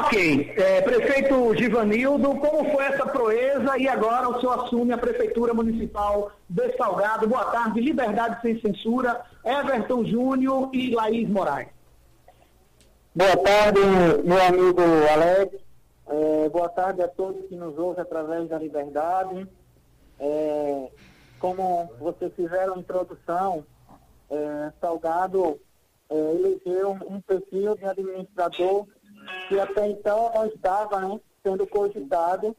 Ok. É, prefeito Givanildo, como foi essa proeza e agora o senhor assume a Prefeitura Municipal de Salgado. Boa tarde, Liberdade Sem Censura, Everton Júnior e Laís Moraes. Boa tarde, meu amigo Alex. É, boa tarde a todos que nos ouvem através da Liberdade. É, como vocês fizeram a introdução, é, Salgado é, elegeu um perfil de administrador que até então não estava né, sendo cogitado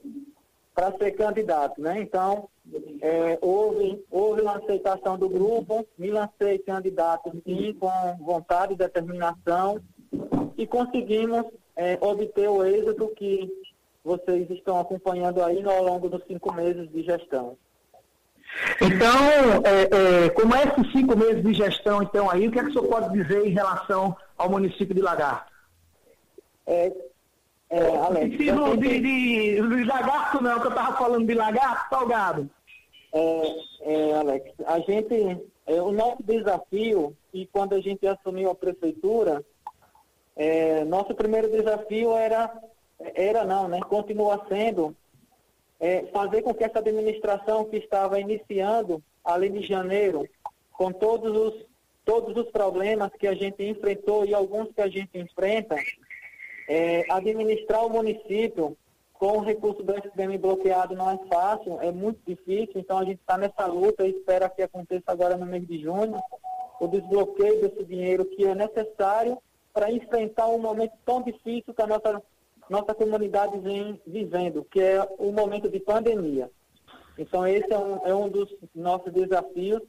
para ser candidato. Né? Então, é, houve, houve uma aceitação do grupo, me lancei candidato sim, com vontade e determinação, e conseguimos é, obter o êxito que vocês estão acompanhando aí ao longo dos cinco meses de gestão. Então, é, é, como é esses cinco meses de gestão, então, aí, o que é que o senhor pode dizer em relação ao município de Lagarto? É, é, Alex, de, de, de, de, lagarto não, que eu estava falando de lagarto, salgado. É, é, Alex, a gente, é, o nosso desafio, e quando a gente assumiu a prefeitura, é, nosso primeiro desafio era, era não, né? Continua sendo é, fazer com que essa administração que estava iniciando ali de janeiro, com todos os, todos os problemas que a gente enfrentou e alguns que a gente enfrenta, é, administrar o município com o recurso do SPM bloqueado não é fácil, é muito difícil, então a gente está nessa luta e espera que aconteça agora no mês de junho o desbloqueio desse dinheiro que é necessário para enfrentar um momento tão difícil que a nossa, nossa comunidade vem vivendo, que é o momento de pandemia. Então, esse é um, é um dos nossos desafios,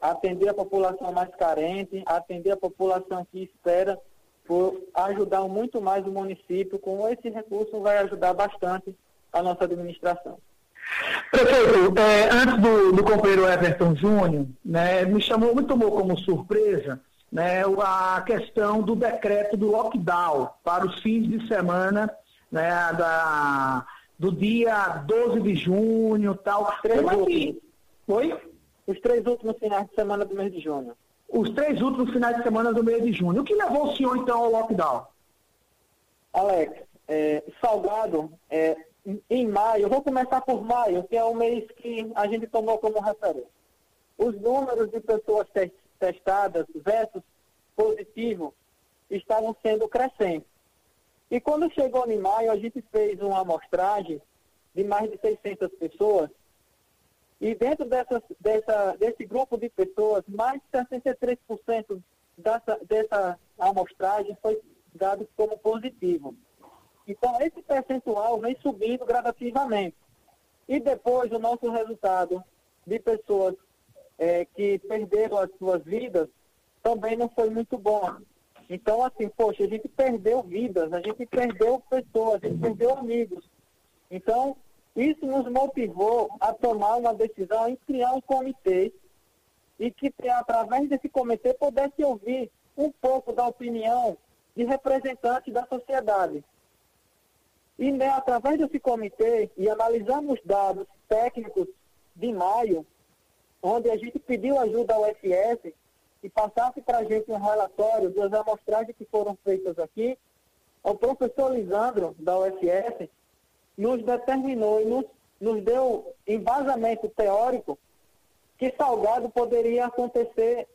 atender a população mais carente, atender a população que espera por ajudar muito mais o município. Com esse recurso, vai ajudar bastante a nossa administração. Prefeito, é, antes do, do companheiro Everton Júnior, né, me chamou, me tomou como surpresa né, a questão do decreto do lockdown para os fins de semana né, da, do dia 12 de junho tal. Três Como é. Oi? Os três últimos finais de semana do mês de junho. Os três últimos finais de semana do mês de junho. O que levou o senhor, então, ao lockdown? Alex, é, Salgado, é, em maio, vou começar por maio, que é o mês que a gente tomou como referência. Os números de pessoas testadas versus positivo estavam sendo crescentes. E quando chegou em maio, a gente fez uma amostragem de mais de 600 pessoas. E dentro dessas, dessa, desse grupo de pessoas, mais de 63% dessa, dessa amostragem foi dado como positivo. Então, esse percentual vem subindo gradativamente. E depois, o nosso resultado de pessoas é, que perderam as suas vidas também não foi muito bom. Então, assim, poxa, a gente perdeu vidas, a gente perdeu pessoas, a gente perdeu amigos. Então, isso nos motivou a tomar uma decisão em criar um comitê e que, através desse comitê, pudesse ouvir um pouco da opinião de representantes da sociedade. E, né, através desse comitê, e analisamos dados técnicos de maio, onde a gente pediu ajuda ao FS e passasse para a gente um relatório das amostragens que foram feitas aqui, o professor Lisandro, da UFS, nos determinou e nos, nos deu embasamento teórico que Salgado poderia acontecer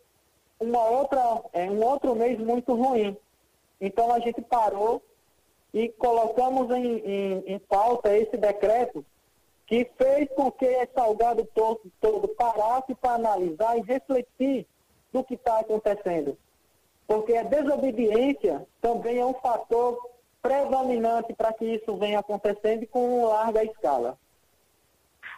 uma outra, é, um outro mês muito ruim. Então a gente parou e colocamos em, em, em pauta esse decreto que fez com que Salgado todo, todo parasse para analisar e refletir do que está acontecendo. Porque a desobediência também é um fator predominante para que isso venha acontecendo com larga escala.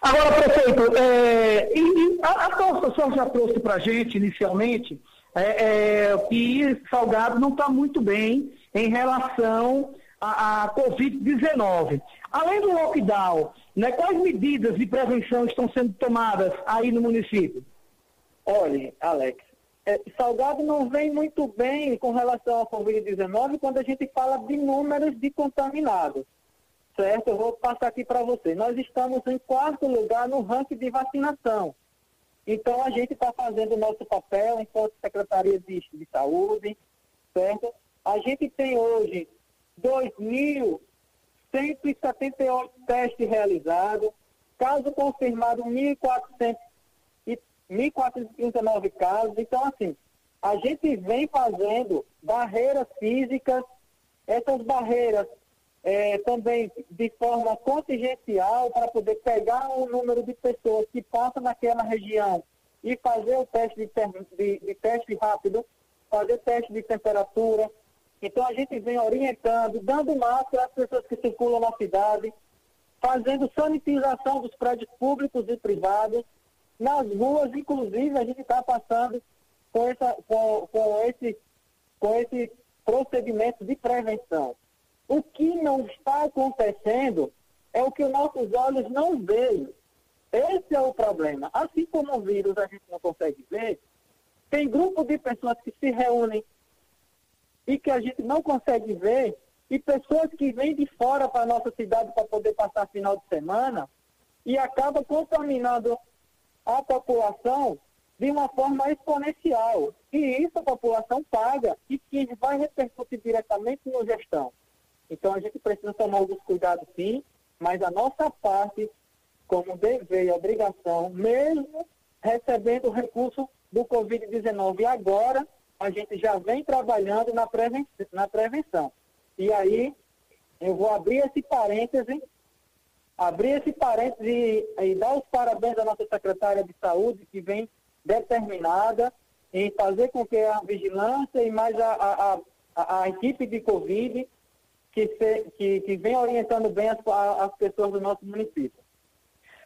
Agora, prefeito, é, e, a, a senhora já trouxe para a gente inicialmente é, é, que Salgado não está muito bem em relação à, Covid-19. Além do lockdown, né, quais medidas de prevenção estão sendo tomadas aí no município? Olhe, Alex, é, Salgado não vem muito bem com relação à Covid-19 quando a gente fala de números de contaminados. Certo? Eu vou passar aqui para você. Nós estamos em quarto lugar no ranking de vacinação. Então, a gente está fazendo o nosso papel enquanto Secretaria de, de Saúde, certo? A gente tem hoje 2.178 testes realizados, caso confirmado 1.439 casos. Então, assim, a gente vem fazendo barreiras físicas, essas barreiras é, também de forma contingencial para poder pegar o número de pessoas que passam naquela região e fazer o teste de, de, de teste rápido, fazer teste de temperatura. Então a gente vem orientando, dando máscara às pessoas que circulam na cidade, fazendo sanitização dos prédios públicos e privados. Nas ruas, inclusive, a gente está passando com, essa, com, com, esse, com esse procedimento de prevenção. O que não está acontecendo é o que os nossos olhos não veem. Esse é o problema. Assim como o vírus a gente não consegue ver, tem grupos de pessoas que se reúnem e que a gente não consegue ver, e pessoas que vêm de fora para a nossa cidade para poder passar final de semana e acaba contaminando a população de uma forma exponencial. E isso a população paga e que vai repercutir diretamente na gestão. Então a gente precisa tomar alguns cuidados sim, mas a nossa parte, como dever e obrigação, mesmo recebendo o recurso do Covid-19 agora, a gente já vem trabalhando na, preven na prevenção. E aí, eu vou abrir esse parêntese, abrir esse parêntese e, e dar os parabéns à nossa secretária de saúde, que vem determinada em fazer com que a vigilância e mais a, a, a, a equipe de Covid que, se, que, que vem orientando bem as, as pessoas do nosso município.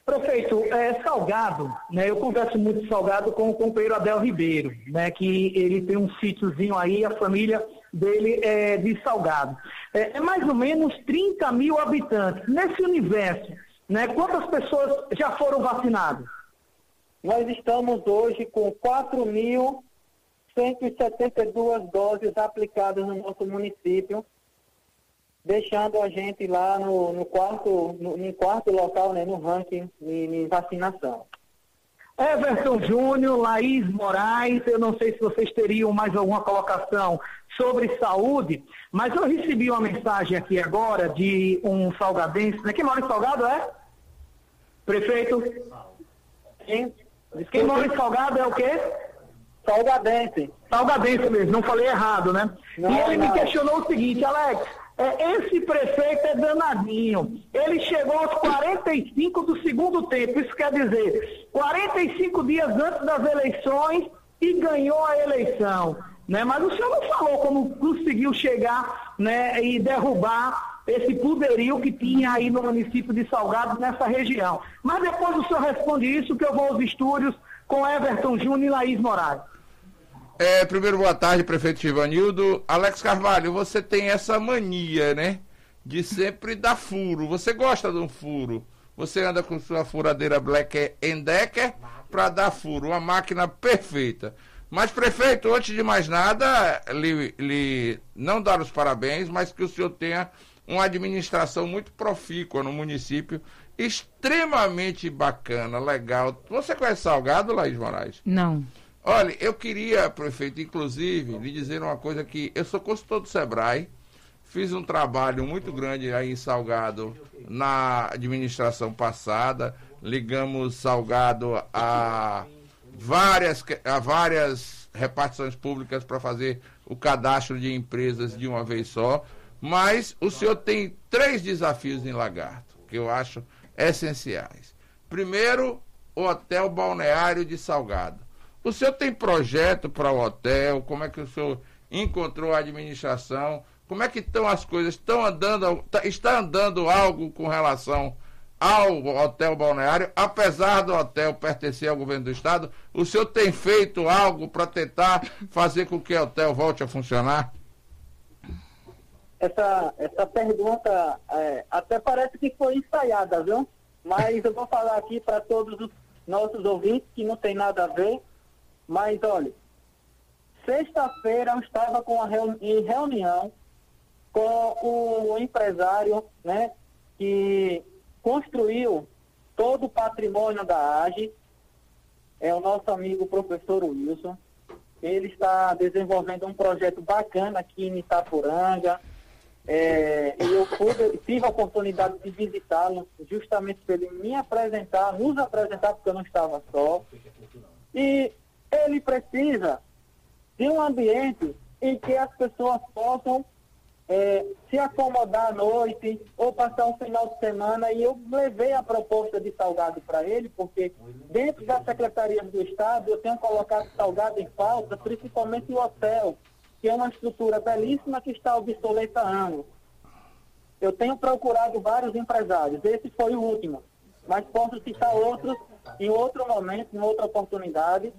Prefeito, é, Salgado, né, eu converso muito Salgado com o companheiro Abel Ribeiro, né, que ele tem um sítiozinho aí, a família dele é de Salgado. É, é mais ou menos 30 mil habitantes. Nesse universo, né, quantas pessoas já foram vacinadas? Nós estamos hoje com 4.172 doses aplicadas no nosso município deixando a gente lá no, no quarto, no, no, quarto local, né, no ranking de, de vacinação. Everton Júnior, Laís Moraes, eu não sei se vocês teriam mais alguma colocação sobre saúde, mas eu recebi uma mensagem aqui agora de um salgadense, né? Quem mora em Salgado é? Prefeito? Sim. Quem mora em Salgado é o quê? Salgadense. Salgadense mesmo, não falei errado, né? Não, e ele não. me questionou o seguinte, Alex, esse prefeito é danadinho. Ele chegou aos 45 do segundo tempo. Isso quer dizer, 45 dias antes das eleições e ganhou a eleição. Né? Mas o senhor não falou como conseguiu chegar né, e derrubar esse poderio que tinha aí no município de Salgado, nessa região. Mas depois o senhor responde isso, que eu vou aos estúdios com Everton Júnior e Laís Moraes. É, primeiro, boa tarde, prefeito Givanildo. Alex Carvalho, você tem essa mania, né? De sempre dar furo. Você gosta de um furo. Você anda com sua furadeira Black Decker para dar furo. Uma máquina perfeita. Mas, prefeito, antes de mais nada, lhe, lhe não dar os parabéns, mas que o senhor tenha uma administração muito profícua no município, extremamente bacana, legal. Você conhece Salgado, Laís Moraes? Não. Olha, eu queria, prefeito, inclusive, lhe dizer uma coisa que eu sou consultor do Sebrae, fiz um trabalho muito grande aí em Salgado na administração passada, ligamos Salgado a várias, a várias repartições públicas para fazer o cadastro de empresas de uma vez só, mas o senhor tem três desafios em Lagarto, que eu acho essenciais. Primeiro, o Hotel Balneário de Salgado o senhor tem projeto para o hotel? Como é que o senhor encontrou a administração? Como é que estão as coisas? Estão andando, tá, está andando algo com relação ao hotel balneário, apesar do hotel pertencer ao governo do estado, o senhor tem feito algo para tentar fazer com que o hotel volte a funcionar? Essa, essa pergunta é, até parece que foi ensaiada, viu? Mas eu vou falar aqui para todos os nossos ouvintes que não tem nada a ver. Mas, olha, sexta-feira eu estava com reuni em reunião com o empresário né, que construiu todo o patrimônio da AGE, é o nosso amigo professor Wilson. Ele está desenvolvendo um projeto bacana aqui em Itapuranga. é, e eu pude, tive a oportunidade de visitá-lo justamente para ele me apresentar, nos apresentar, porque eu não estava só. E ele precisa de um ambiente em que as pessoas possam é, se acomodar à noite ou passar um final de semana. E eu levei a proposta de Salgado para ele, porque dentro das secretarias do Estado eu tenho colocado Salgado em falta, principalmente o hotel que é uma estrutura belíssima que está obsoleta há anos. Eu tenho procurado vários empresários, esse foi o último, mas posso citar outros em outro momento, em outra oportunidade,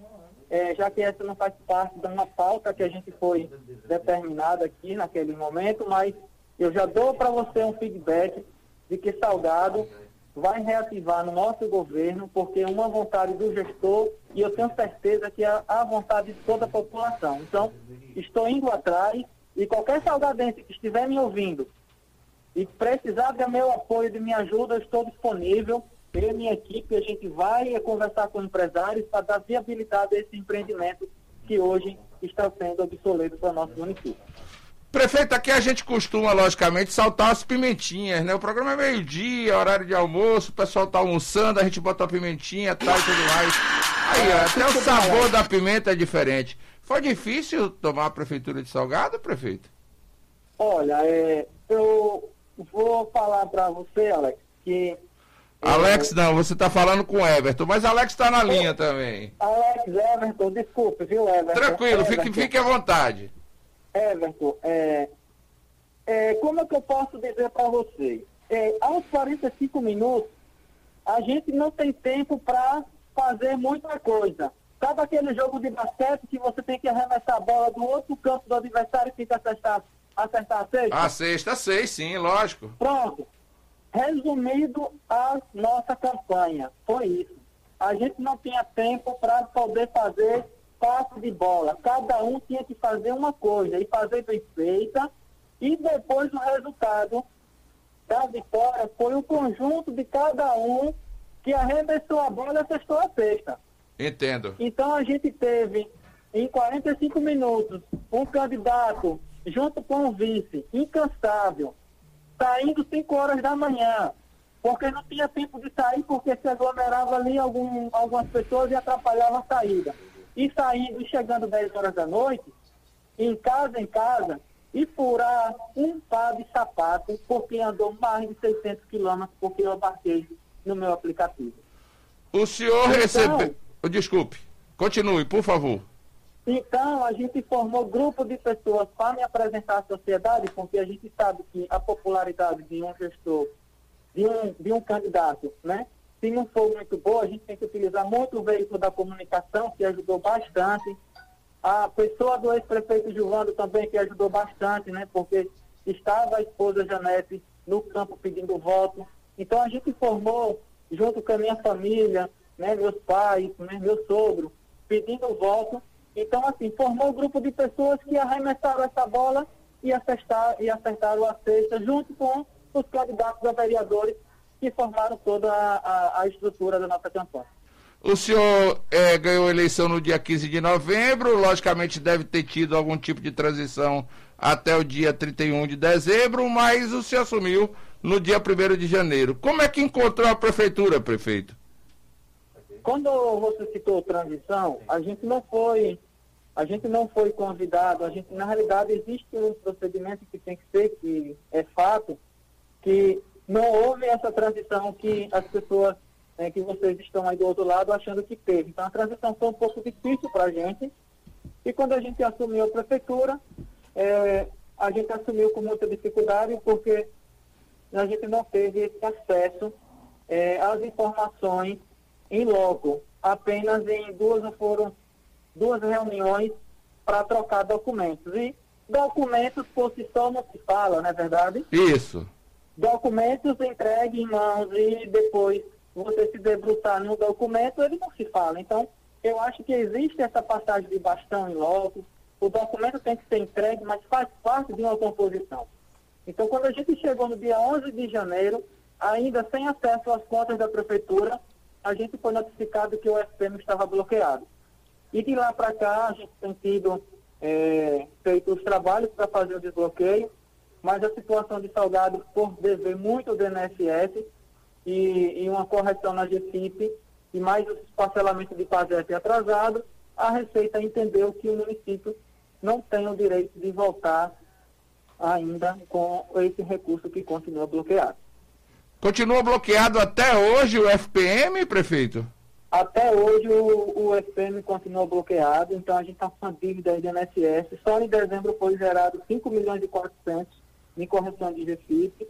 é, já que essa não faz parte de uma pauta que a gente foi determinada aqui naquele momento, mas eu já dou para você um feedback de que Salgado vai reativar no nosso governo, porque é uma vontade do gestor e eu tenho certeza que é a vontade de toda a população. Então, estou indo atrás e qualquer salgadense que estiver me ouvindo e precisar do meu apoio, de minha ajuda, eu estou disponível. Eu e minha equipe, a gente vai conversar com empresários para dar viabilidade a esse empreendimento que hoje está sendo obsoleto para o nosso município. Prefeito, aqui a gente costuma, logicamente, saltar as pimentinhas, né? O programa é meio-dia, horário de almoço, o pessoal tá almoçando, a gente bota a pimentinha tal, e tudo mais. Aí, até o sabor da pimenta é diferente. Foi difícil tomar a prefeitura de Salgado, prefeito? Olha, é, eu vou falar para você, Alex, que. Alex, não, você está falando com o Everton, mas Alex está na linha também. Alex, Everton, desculpe, viu, Everton? Tranquilo, Everton. Fique, fique à vontade. Everton, é, é, como é que eu posso dizer para você? É, aos 45 minutos, a gente não tem tempo para fazer muita coisa. Sabe aquele jogo de basquete que você tem que arremessar a bola do outro campo do adversário e fica acertar, acertar a sexta? A sexta, sei, sim, lógico. Pronto. Resumido a nossa campanha, foi isso. A gente não tinha tempo para poder fazer passe de bola. Cada um tinha que fazer uma coisa e fazer bem feita. E depois o resultado da vitória foi o conjunto de cada um que arremessou a bola e acertou a cesta. Entendo. Então a gente teve, em 45 minutos, um candidato junto com o vice, incansável, saindo 5 horas da manhã, porque não tinha tempo de sair, porque se aglomerava ali algum, algumas pessoas e atrapalhava a saída e saindo e chegando 10 horas da noite, em casa em casa, e furar um par de sapatos, porque andou mais de 600 quilômetros, porque eu abarquei no meu aplicativo. O senhor então, recebeu. Desculpe, continue, por favor. Então, a gente formou grupo de pessoas para me apresentar à sociedade, porque a gente sabe que a popularidade de um gestor, de um, de um candidato, né, se não for muito boa, a gente tem que utilizar muito o veículo da comunicação, que ajudou bastante. A pessoa do ex-prefeito Gilvando também, que ajudou bastante, né? Porque estava a esposa Janete no campo pedindo voto. Então a gente formou, junto com a minha família, né, meus pais, né, meu sogro, pedindo voto. Então, assim, formou um grupo de pessoas que arremessaram essa bola e, acertar, e acertaram a cesta junto com os candidatos a vereadores que formaram toda a, a, a estrutura da nossa campanha. O senhor é, ganhou a eleição no dia 15 de novembro, logicamente deve ter tido algum tipo de transição até o dia 31 de dezembro, mas o senhor assumiu no dia 1 de janeiro. Como é que encontrou a prefeitura, prefeito? Quando você citou transição, a gente não foi, a gente não foi convidado, a gente, na realidade, existe um procedimento que tem que ser, que é fato, que não houve essa transição que as pessoas, é, que vocês estão aí do outro lado achando que teve. Então a transição foi um pouco difícil para a gente. E quando a gente assumiu a prefeitura, é, a gente assumiu com muita dificuldade porque a gente não teve esse acesso é, às informações em loco. Apenas em duas foram duas reuniões para trocar documentos. E documentos por si só não se fala, não é verdade? Isso documentos entregues em mãos e depois você se debruçar no documento, ele não se fala. Então, eu acho que existe essa passagem de bastão em loco, o documento tem que ser entregue, mas faz parte de uma composição. Então, quando a gente chegou no dia 11 de janeiro, ainda sem acesso às contas da prefeitura, a gente foi notificado que o SPM estava bloqueado. E de lá para cá, a gente tem tido é, feito os trabalhos para fazer o desbloqueio, mas a situação de Salgado, por dever muito do INSS e, e uma correção na GFIP, e mais o parcelamento de PASEP atrasado, a Receita entendeu que o município não tem o direito de voltar ainda com esse recurso que continua bloqueado. Continua bloqueado até hoje o FPM, prefeito? Até hoje o, o FPM continua bloqueado, então a gente está com uma dívida aí do INSS. Só em dezembro foi gerado 5 milhões e 400 em correção de GFIP.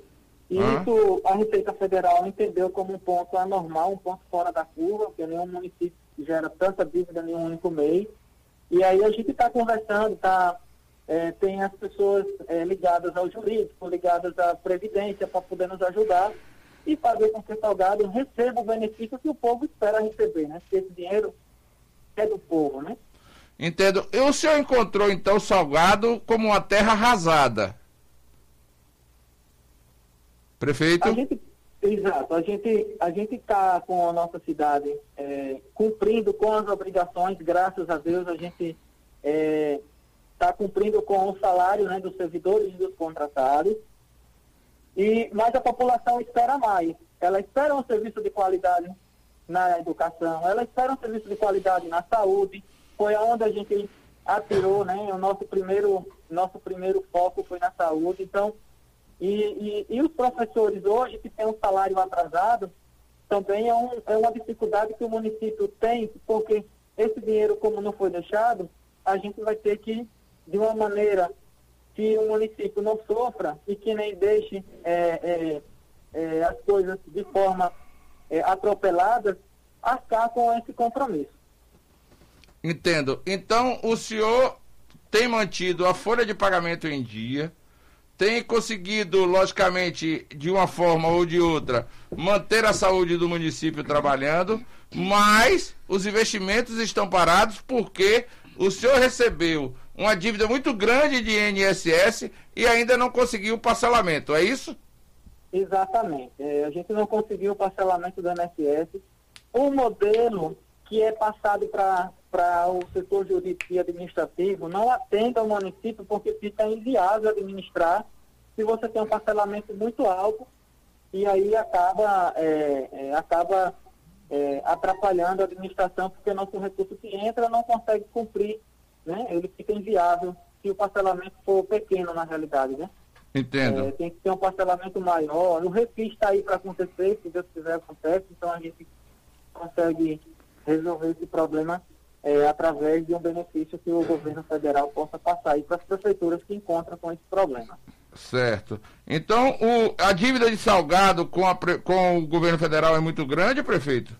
E ah. isso a Receita Federal entendeu como um ponto anormal, um ponto fora da curva, porque nenhum município gera tanta dívida em um único mês. E aí a gente está conversando, tá, é, tem as pessoas é, ligadas ao jurídico, ligadas à Previdência, para poder nos ajudar e fazer com que o Salgado receba o benefício que o povo espera receber, né? Porque esse dinheiro é do povo, né? Entendo. E o senhor encontrou, então, Salgado como uma terra arrasada? Prefeito? A gente, exato. A gente a gente está com a nossa cidade é, cumprindo com as obrigações, graças a Deus, a gente está é, tá cumprindo com o salário né, dos servidores e dos contratados. E, mas a população espera mais. Ela espera um serviço de qualidade na educação, ela espera um serviço de qualidade na saúde. Foi aonde a gente atirou, né? O nosso primeiro, nosso primeiro foco foi na saúde. Então, e, e, e os professores hoje que têm um salário atrasado, também é, um, é uma dificuldade que o município tem, porque esse dinheiro, como não foi deixado, a gente vai ter que, de uma maneira que o município não sofra e que nem deixe é, é, é, as coisas de forma é, atropelada, arcar com esse compromisso. Entendo. Então, o senhor tem mantido a folha de pagamento em dia, tem conseguido, logicamente, de uma forma ou de outra, manter a saúde do município trabalhando, mas os investimentos estão parados porque o senhor recebeu uma dívida muito grande de INSS e ainda não conseguiu o parcelamento, é isso? Exatamente. É, a gente não conseguiu o parcelamento do INSS. O modelo que é passado para o setor jurídico e administrativo não atende ao município porque fica inviável administrar se você tem um parcelamento muito alto e aí acaba, é, é, acaba é, atrapalhando a administração porque nosso recurso que entra não consegue cumprir né, ele fica inviável se o parcelamento for pequeno na realidade, né? Entendo. É, tem que ter um parcelamento maior. O refis está aí para acontecer, se Deus quiser acontece, então a gente consegue resolver esse problema é, através de um benefício que o governo federal possa passar aí para as prefeituras que encontram com esse problema. Certo. Então, o, a dívida de Salgado com, a, com o governo federal é muito grande, prefeito?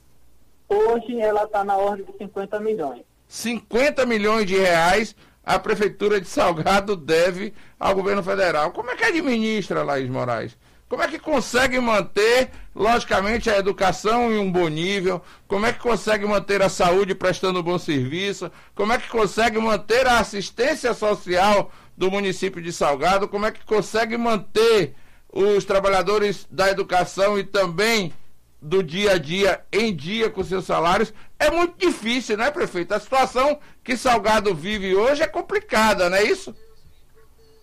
Hoje ela está na ordem de 50 milhões. 50 milhões de reais a Prefeitura de Salgado deve ao governo federal. Como é que administra, Laís Moraes? Como é que consegue manter, logicamente, a educação em um bom nível? Como é que consegue manter a saúde prestando um bom serviço? Como é que consegue manter a assistência social do município de Salgado? Como é que consegue manter os trabalhadores da educação e também do dia a dia em dia com seus salários é muito difícil, né, prefeito? A situação que Salgado vive hoje é complicada, não é isso?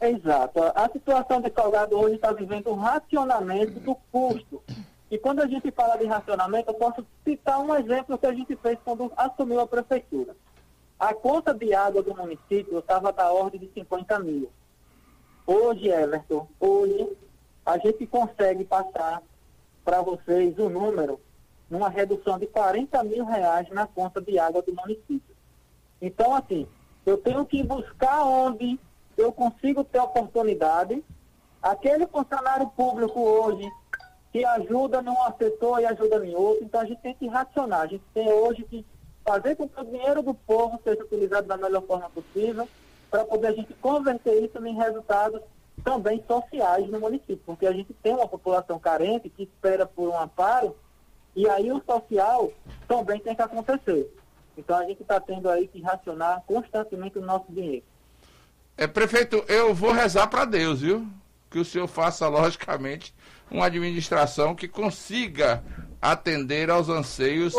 Exato. A situação de Salgado hoje está vivendo um racionamento do custo. E quando a gente fala de racionamento, eu posso citar um exemplo que a gente fez quando assumiu a prefeitura. A conta de água do município estava da ordem de 50 mil. Hoje, Everton, hoje a gente consegue passar para vocês o número numa redução de 40 mil reais na conta de água do município. Então, assim, eu tenho que buscar onde eu consigo ter oportunidade. Aquele funcionário público hoje que ajuda num setor e ajuda em outro, então a gente tem que racionar. A gente tem hoje que fazer com que o dinheiro do povo seja utilizado da melhor forma possível para poder a gente converter isso em resultados também sociais no município, porque a gente tem uma população carente que espera por um amparo e aí o social também tem que acontecer. Então a gente está tendo aí que racionar constantemente o nosso dinheiro. É, prefeito, eu vou rezar para Deus, viu? Que o senhor faça, logicamente, uma administração que consiga atender aos anseios,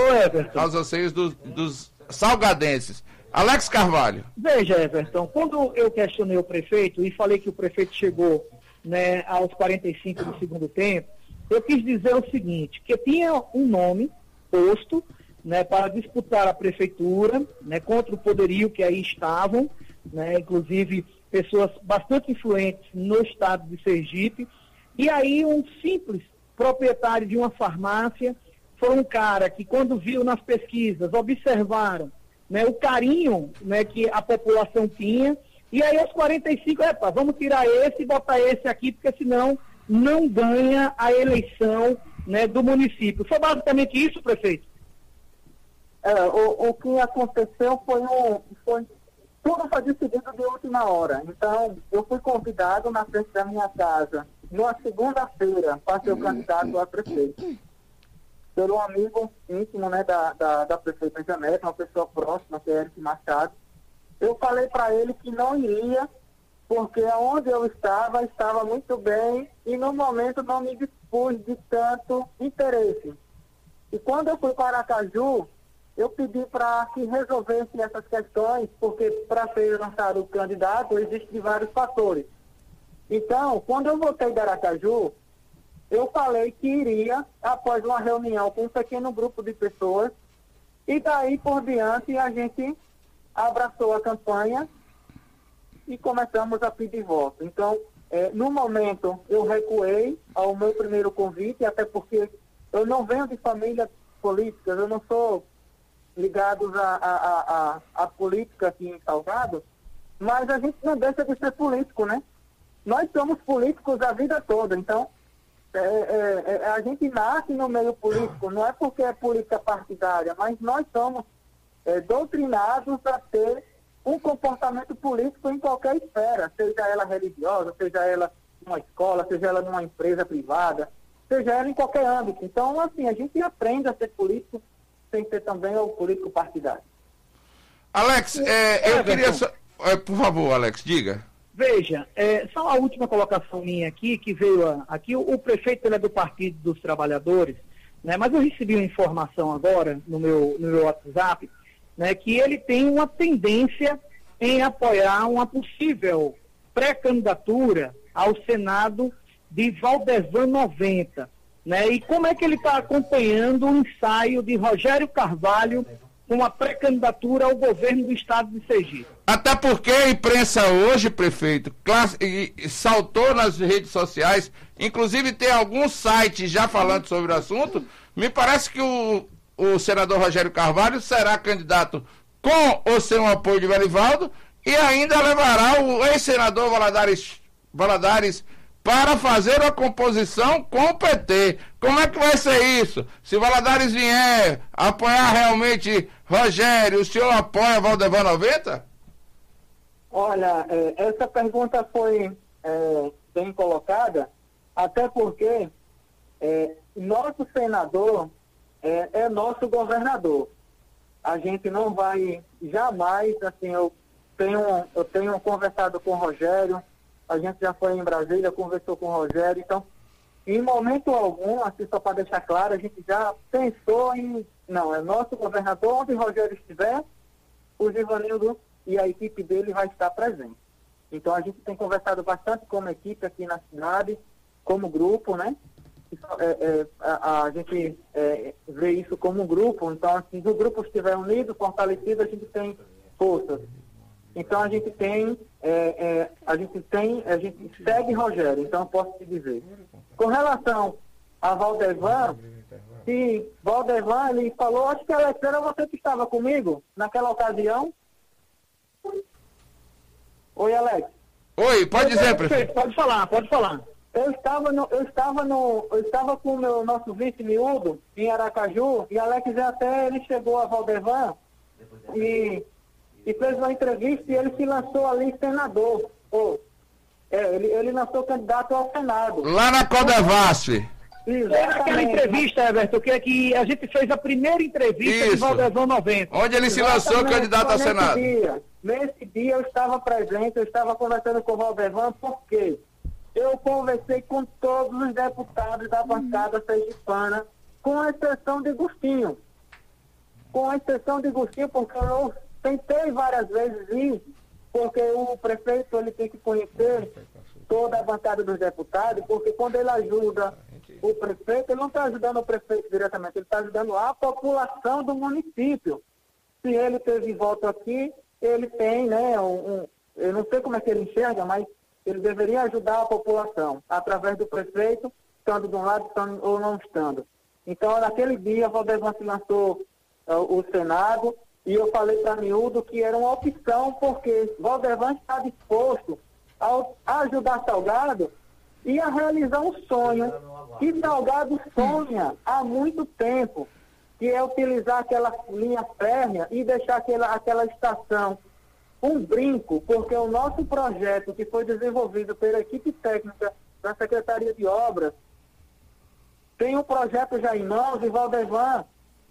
aos anseios dos, dos salgadenses. Alex Carvalho. Veja, Everton, quando eu questionei o prefeito e falei que o prefeito chegou né, aos 45 do segundo tempo, eu quis dizer o seguinte, que tinha um nome posto né, para disputar a prefeitura né, contra o poderio que aí estavam, né, inclusive pessoas bastante influentes no estado de Sergipe, e aí um simples proprietário de uma farmácia foi um cara que quando viu nas pesquisas, observaram né, o carinho né, que a população tinha, e aí aos 45, epa, vamos tirar esse e botar esse aqui, porque senão não ganha a eleição né, do município. Foi basicamente isso, prefeito? É, o, o que aconteceu foi um. Foi, tudo foi decidido de última hora. Então, eu fui convidado na frente da minha casa, numa segunda-feira, para ser o candidato a prefeito. Pelo amigo íntimo né, da, da, da prefeita Janete, uma pessoa próxima, que é Eric Machado. Eu falei para ele que não iria, porque onde eu estava, estava muito bem e no momento não me dispus de tanto interesse. E quando eu fui para Aracaju, eu pedi para que resolvesse essas questões, porque para ser lançado o candidato existem vários fatores. Então, quando eu voltei de Aracaju, eu falei que iria, após uma reunião com um pequeno grupo de pessoas, e daí por diante a gente abraçou a campanha e começamos a pedir voto. Então, é, no momento, eu recuei ao meu primeiro convite, até porque eu não venho de família política, eu não sou ligado à a, a, a, a, política aqui em Salgado, mas a gente não deixa de ser político, né? Nós somos políticos a vida toda, então é, é, a gente nasce no meio político, não é porque é política partidária, mas nós somos doutrinados a ter um comportamento político em qualquer esfera, seja ela religiosa, seja ela numa escola, seja ela numa empresa privada, seja ela em qualquer âmbito. Então, assim, a gente aprende a ser político sem ser também o político partidário. Alex, é, eu queria só... É, por favor, Alex, diga. Veja, é, só a última colocação minha aqui, que veio a, aqui, o, o prefeito ele é do Partido dos Trabalhadores, né, mas eu recebi uma informação agora no meu, no meu WhatsApp, né, que ele tem uma tendência em apoiar uma possível pré-candidatura ao Senado de Valdevan 90. Né? E como é que ele está acompanhando o ensaio de Rogério Carvalho com a pré-candidatura ao governo do estado de Sergipe? Até porque a imprensa hoje, prefeito, saltou nas redes sociais, inclusive tem alguns sites já falando sobre o assunto. Me parece que o, o senador Rogério Carvalho será candidato com ou sem o apoio de Verivaldo e ainda levará o ex-senador Valadares, Valadares para fazer a composição com o PT. Como é que vai ser isso? Se Valadares vier apoiar realmente Rogério, o senhor apoia Valdevan 90? Olha, é, essa pergunta foi é, bem colocada, até porque é, nosso senador é, é nosso governador. A gente não vai jamais, assim, eu tenho, eu tenho conversado com o Rogério, a gente já foi em Brasília, conversou com o Rogério, então, em momento algum, assim, só para deixar claro, a gente já pensou em, não, é nosso governador, onde o Rogério estiver, o Givanildo e a equipe dele vai estar presente. Então, a gente tem conversado bastante como equipe aqui na cidade, como grupo, né? É, é, a, a, gente é, vê isso como um grupo, então assim, se o grupo estiver unido, fortalecido, a gente tem forças. Então a gente tem, é, a gente tem, a gente segue Rogério, então posso te dizer. Com relação a Valdevan, se Valdevan ele falou, acho que Alex, era você que estava comigo naquela ocasião. Oi, Alex. Oi, pode dizer, prefeito. Pode falar, pode falar. Eu estava, no, eu estava no, eu estava com o meu nosso vice miúdo em Aracaju e Alex até ele chegou a Valdevan e, e fez uma entrevista e ele se lançou ali senador. Oh, é, ele, ele lançou candidato ao Senado. Lá na Codevasf. Lembra aquela entrevista, Everton, que, é que a gente fez a primeira entrevista Isso. de Valdevan 90. Onde ele se lançou candidato ao Senado. Dia, nesse dia eu estava presente, eu estava conversando com o Valdevan, por quê? Eu conversei com todos os deputados da bancada sergipana, com exceção de Gustinho. Com exceção de Gustinho, porque eu tentei várias vezes ir, porque o prefeito ele tem que conhecer toda a bancada dos deputados, porque quando ele ajuda o prefeito, ele não está ajudando o prefeito diretamente, ele está ajudando a população do município. Se ele teve voto aqui, ele tem, né, um, um, eu não sei como é que ele enxerga, mas ele deveria ajudar a população, através do prefeito, estando de um lado estando, ou não estando. Então, naquele dia, Valdevan se lançou uh, o Senado, e eu falei para Miúdo que era uma opção, porque Valdevan está disposto a ajudar Salgado e a realizar um sonho que Salgado sonha há muito tempo, que é utilizar aquela linha férrea e deixar aquela, aquela estação um brinco, porque o nosso projeto que foi desenvolvido pela equipe técnica da Secretaria de Obras tem um projeto já em mãos e Valdevan,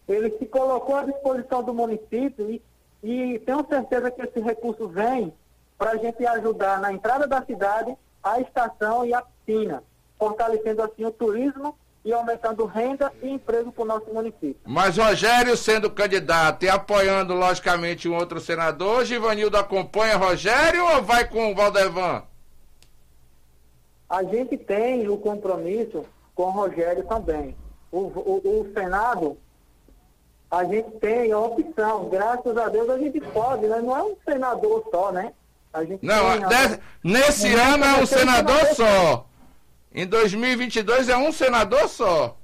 ele se colocou à disposição do município e, e tenho certeza que esse recurso vem para a gente ajudar na entrada da cidade, a estação e a piscina, fortalecendo assim o turismo e aumentando renda e emprego para o nosso município. Mas Rogério sendo candidato e apoiando, logicamente, um outro senador, Givanildo acompanha Rogério ou vai com o Valdevan? A gente tem o compromisso com o Rogério também. O, o, o Senado, a gente tem a opção, graças a Deus a gente pode, né? Não é um senador só, né? A gente Não, tem, nesse ano é um senador só. Em 2022 é um senador só.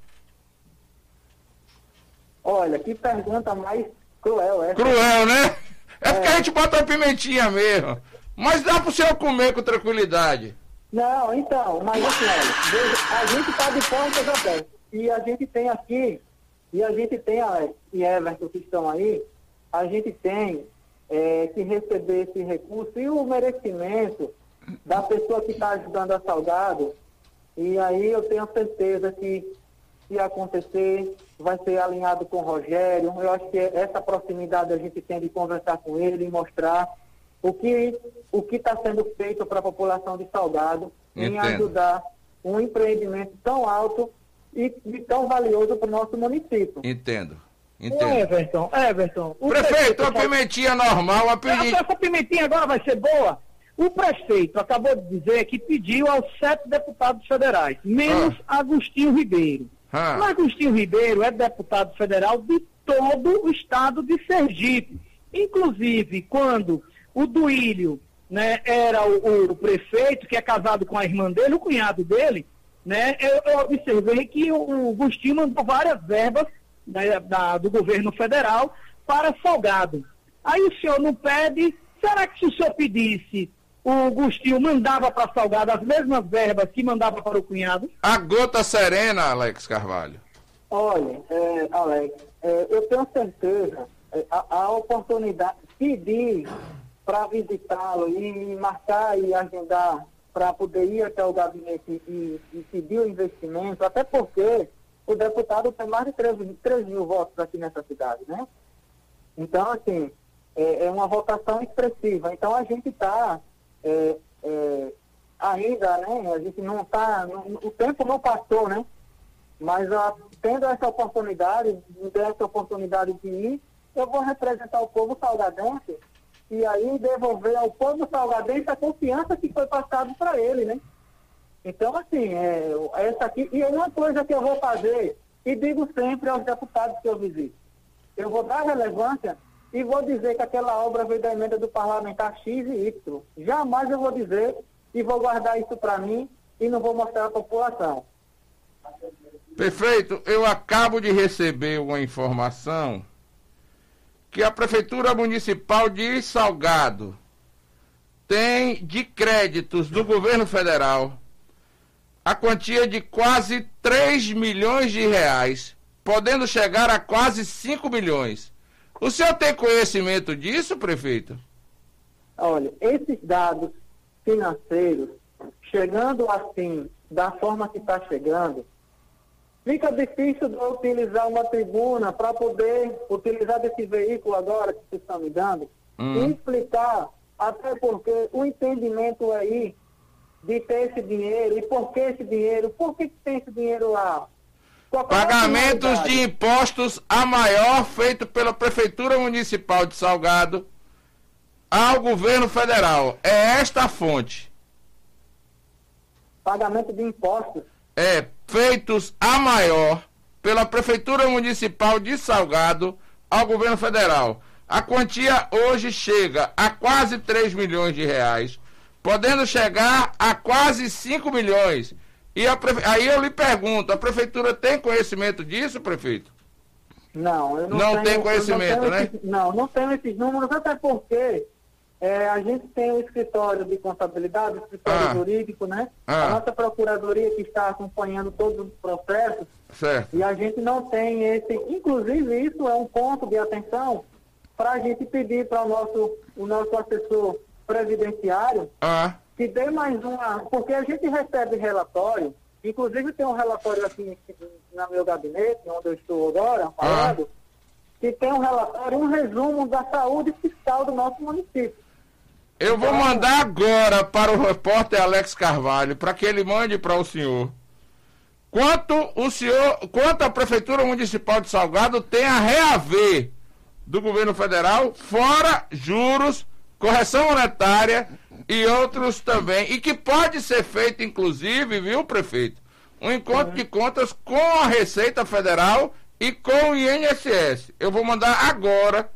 Olha, que pergunta mais cruel essa. Cruel, né? É, é porque a gente bota uma pimentinha mesmo. Mas dá pro senhor comer com tranquilidade. Não, então, mas assim, olha, a gente está de portas abertas. E a gente tem aqui, e a gente tem, Alex e Everton que estão aí, a gente tem é, que receber esse recurso e o merecimento da pessoa que está ajudando a Salgado e aí eu tenho certeza que se acontecer, vai ser alinhado com o Rogério. Eu acho que essa proximidade a gente tem de conversar com ele e mostrar o que o que está sendo feito para a população de Salgado Entendo. em ajudar um empreendimento tão alto e, e tão valioso para o nosso município. Entendo. Entendo. Everton, Everton. Prefeito, prefeito, uma pimentinha normal, a pedir... Essa pimentinha agora vai ser boa? O prefeito acabou de dizer que pediu aos sete deputados federais, menos ah. Agostinho Ribeiro. Ah. Mas Agostinho Ribeiro é deputado federal de todo o estado de Sergipe. Inclusive, quando o Duílio né, era o, o, prefeito, que é casado com a irmã dele, o cunhado dele, né, eu, eu observei que o, o Agostinho mandou várias verbas né, da, do governo federal para Salgado. Aí o senhor não pede, será que se o senhor pedisse o Agostinho mandava para Salgado as mesmas verbas que mandava para o cunhado? A gota serena, Alex Carvalho. Olha, é, Alex, é, eu tenho certeza, é, a, a, oportunidade, pedir para visitá-lo e marcar e agendar para poder ir até o gabinete e, e, pedir o investimento, até porque o deputado tem mais de 3, 3 mil votos aqui nessa cidade, né? Então, assim, é, é uma votação expressiva. Então, a gente está é, é, ainda, né, a gente não está, o tempo não passou, né? Mas a, tendo essa oportunidade, essa oportunidade de ir, eu vou representar o povo salgadense e aí devolver ao povo salgadense a confiança que foi passada para ele, né? Então, assim, é, essa aqui, e é uma coisa que eu vou fazer, e digo sempre aos deputados que eu visito, eu vou dar relevância e vou dizer que aquela obra veio da emenda do parlamentar X e Y. Jamais eu vou dizer e vou guardar isso para mim e não vou mostrar à população. Perfeito. Eu acabo de receber uma informação que a Prefeitura Municipal de Salgado tem de créditos do governo federal a quantia de quase 3 milhões de reais, podendo chegar a quase 5 milhões. O senhor tem conhecimento disso, prefeito? Olha, esses dados financeiros, chegando assim, da forma que está chegando, fica difícil de utilizar uma tribuna para poder utilizar desse veículo agora que vocês estão me dando hum. e explicar, até porque o entendimento aí de ter esse dinheiro e por que esse dinheiro, por que tem esse dinheiro lá, Pagamentos de impostos a maior feito pela Prefeitura Municipal de Salgado ao governo federal. É esta a fonte. pagamento de impostos. É, feitos a maior pela Prefeitura Municipal de Salgado ao governo federal. A quantia hoje chega a quase 3 milhões de reais, podendo chegar a quase 5 milhões. E prefe... aí eu lhe pergunto, a prefeitura tem conhecimento disso, prefeito? Não, eu não, não tenho, tem conhecimento, não né? Esses, não, não tenho esses números, até porque é, a gente tem o escritório de contabilidade, o escritório Ah. jurídico, né? Ah. A nossa procuradoria que está acompanhando todos os processos Certo. e a gente não tem esse. Inclusive, isso é um ponto de atenção para a gente pedir para o nosso, o nosso assessor previdenciário Ah, que dê mais uma. Porque a gente recebe relatório, inclusive tem um relatório aqui no meu gabinete, onde eu estou agora falando, que tem um relatório, um resumo da saúde fiscal do nosso município. eu vou mandar agora para o repórter Alex Carvalho, para que ele mande para o senhor. Quanto o senhor, quanto a Prefeitura Municipal de Salgado tem a reaver do governo federal, fora juros, correção monetária e outros também. E que pode ser feito, inclusive, viu, prefeito? Um encontro de contas com a Receita Federal e com o INSS. Eu vou mandar agora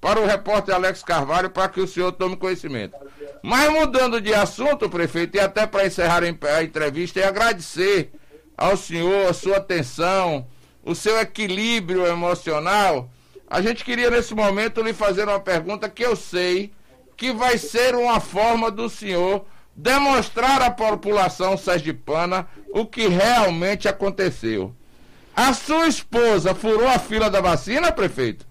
para o repórter Alex Carvalho para que o senhor tome conhecimento. Mas mudando de assunto, prefeito, e até para encerrar a entrevista, e agradecer ao senhor a sua atenção, o seu equilíbrio emocional. A gente queria nesse momento lhe fazer uma pergunta que eu sei que vai ser uma forma do senhor demonstrar à população sergipana o que realmente aconteceu. A sua esposa furou a fila da vacina, prefeito?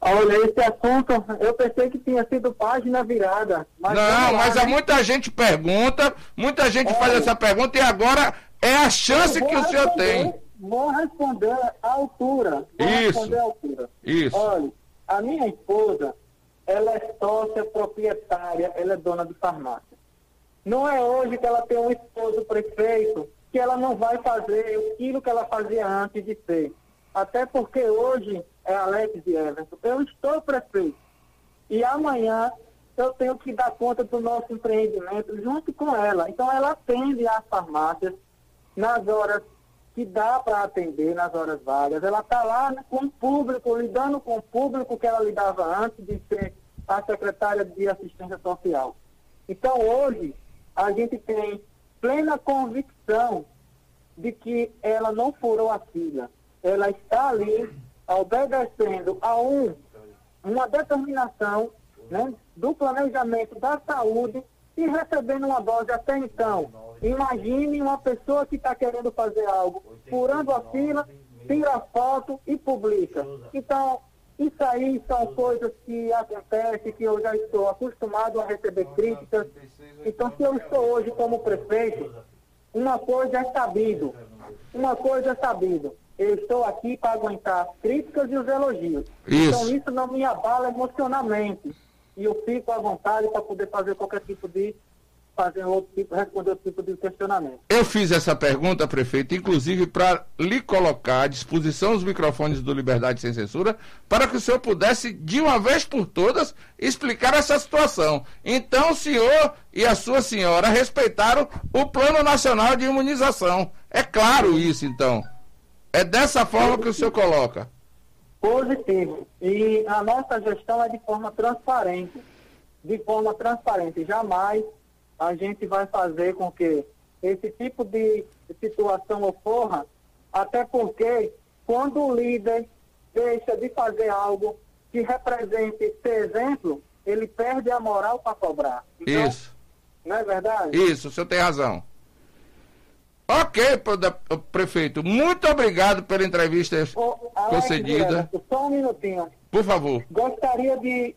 Olha, esse assunto, eu pensei que tinha sido página virada. Mas Não, vamos lá, mas né? há muita gente pergunta, muita gente faz Olha. essa pergunta e agora é a chance que o senhor tem. Vou responder à altura. Vou Isso. responder à altura. Isso. Olha, a minha esposa, ela é sócia proprietária, ela é dona de farmácia. Não é hoje que ela tem um esposo prefeito que ela não vai fazer aquilo que ela fazia antes de ser. Até porque hoje é Alex e Everton. Eu estou prefeito. E amanhã eu tenho que dar conta do nosso empreendimento junto com ela. Então ela atende às farmácias nas horas que dá para atender, nas horas vagas. Ela está lá com o público, lidando com o público que ela lidava antes de ser a secretária de assistência social. Então hoje a gente tem plena convicção de que ela não furou a fila. Ela está ali obedecendo a um, uma determinação né, do planejamento da saúde e recebendo uma dose até então. Imagine uma pessoa que está querendo fazer algo, furando a fila, tira foto e publica. Então, isso aí são coisas que acontecem, que eu já estou acostumado a receber críticas. Então, se eu estou hoje como prefeito, uma coisa é sabido. Uma coisa é sabido. Eu estou aqui para aguentar as críticas e os elogios. Isso. Então, isso não me abala emocionalmente. E eu fico à vontade para poder fazer qualquer tipo de. Fazer outro tipo, responder outro tipo de questionamento. Eu fiz essa pergunta, prefeito, inclusive para lhe colocar à disposição os microfones do Liberdade Sem Censura, para que o senhor pudesse, de uma vez por todas, explicar essa situação. Então, o senhor e a sua senhora respeitaram o Plano Nacional de Imunização. É claro isso, então. É dessa forma que o senhor coloca. Positivo. E a nossa gestão é de forma transparente. De forma transparente. Jamais a gente vai fazer com que esse tipo de situação ocorra, até porque quando o líder deixa de fazer algo que represente ser exemplo, ele perde a moral para cobrar. Então, Isso. Não é verdade? Isso, o senhor tem razão. Ok, prefeito. Muito obrigado pela entrevista Alex concedida. Só um minutinho. Por favor. Gostaria de,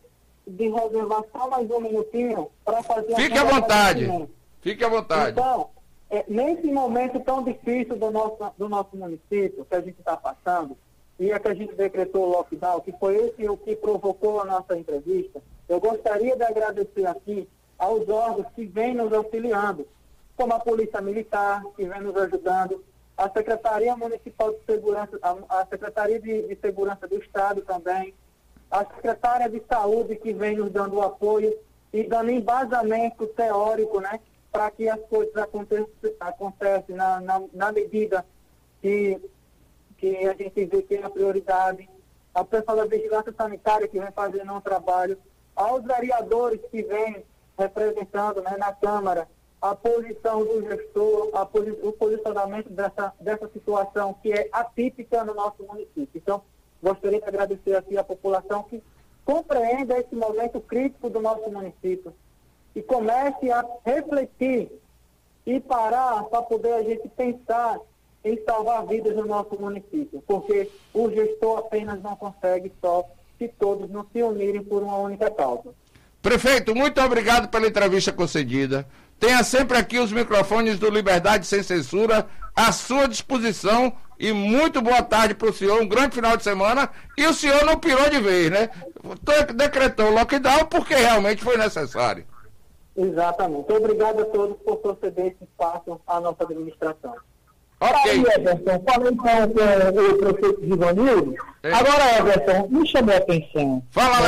de reservar só mais um minutinho para fazer Fique à vontade. Fique à vontade. Então, é, nesse momento tão difícil do nosso, do nosso município que a gente está passando, e é que a gente decretou o lockdown, que foi esse o que provocou a nossa entrevista, eu gostaria de agradecer aqui aos órgãos que vêm nos auxiliando, como a Polícia Militar, que vem nos ajudando, a Secretaria Municipal de Segurança, a, a Secretaria de, de Segurança do Estado também, a Secretária de Saúde, que vem nos dando o apoio e dando embasamento teórico, né? para que as coisas aconteçam, aconteçam na, na, na medida que, que a gente vê que é a prioridade. A pessoa da vigilância sanitária que vem fazendo um trabalho, aos vereadores que vêm representando né, na Câmara a posição do gestor, a o posicionamento dessa, dessa situação que é atípica no nosso município. Então, gostaria de agradecer aqui a população que compreenda esse momento crítico do nosso município e comece a refletir e parar para poder a gente pensar em salvar vidas no nosso município, porque o gestor apenas não consegue só se todos não se unirem por uma única causa. Prefeito, muito obrigado pela entrevista concedida. Tenha sempre aqui os microfones do Liberdade Sem Censura à sua disposição e muito boa tarde para o senhor, um grande final de semana. E o senhor não pirou de vez, né? Decretou o lockdown porque realmente foi necessário. Exatamente. Obrigado a todos por conceder esse espaço à nossa administração. Ok. Aí, Everton, falei então com o prefeito Givanildo. É. Agora, Everton, me chamou a atenção. Fala, é,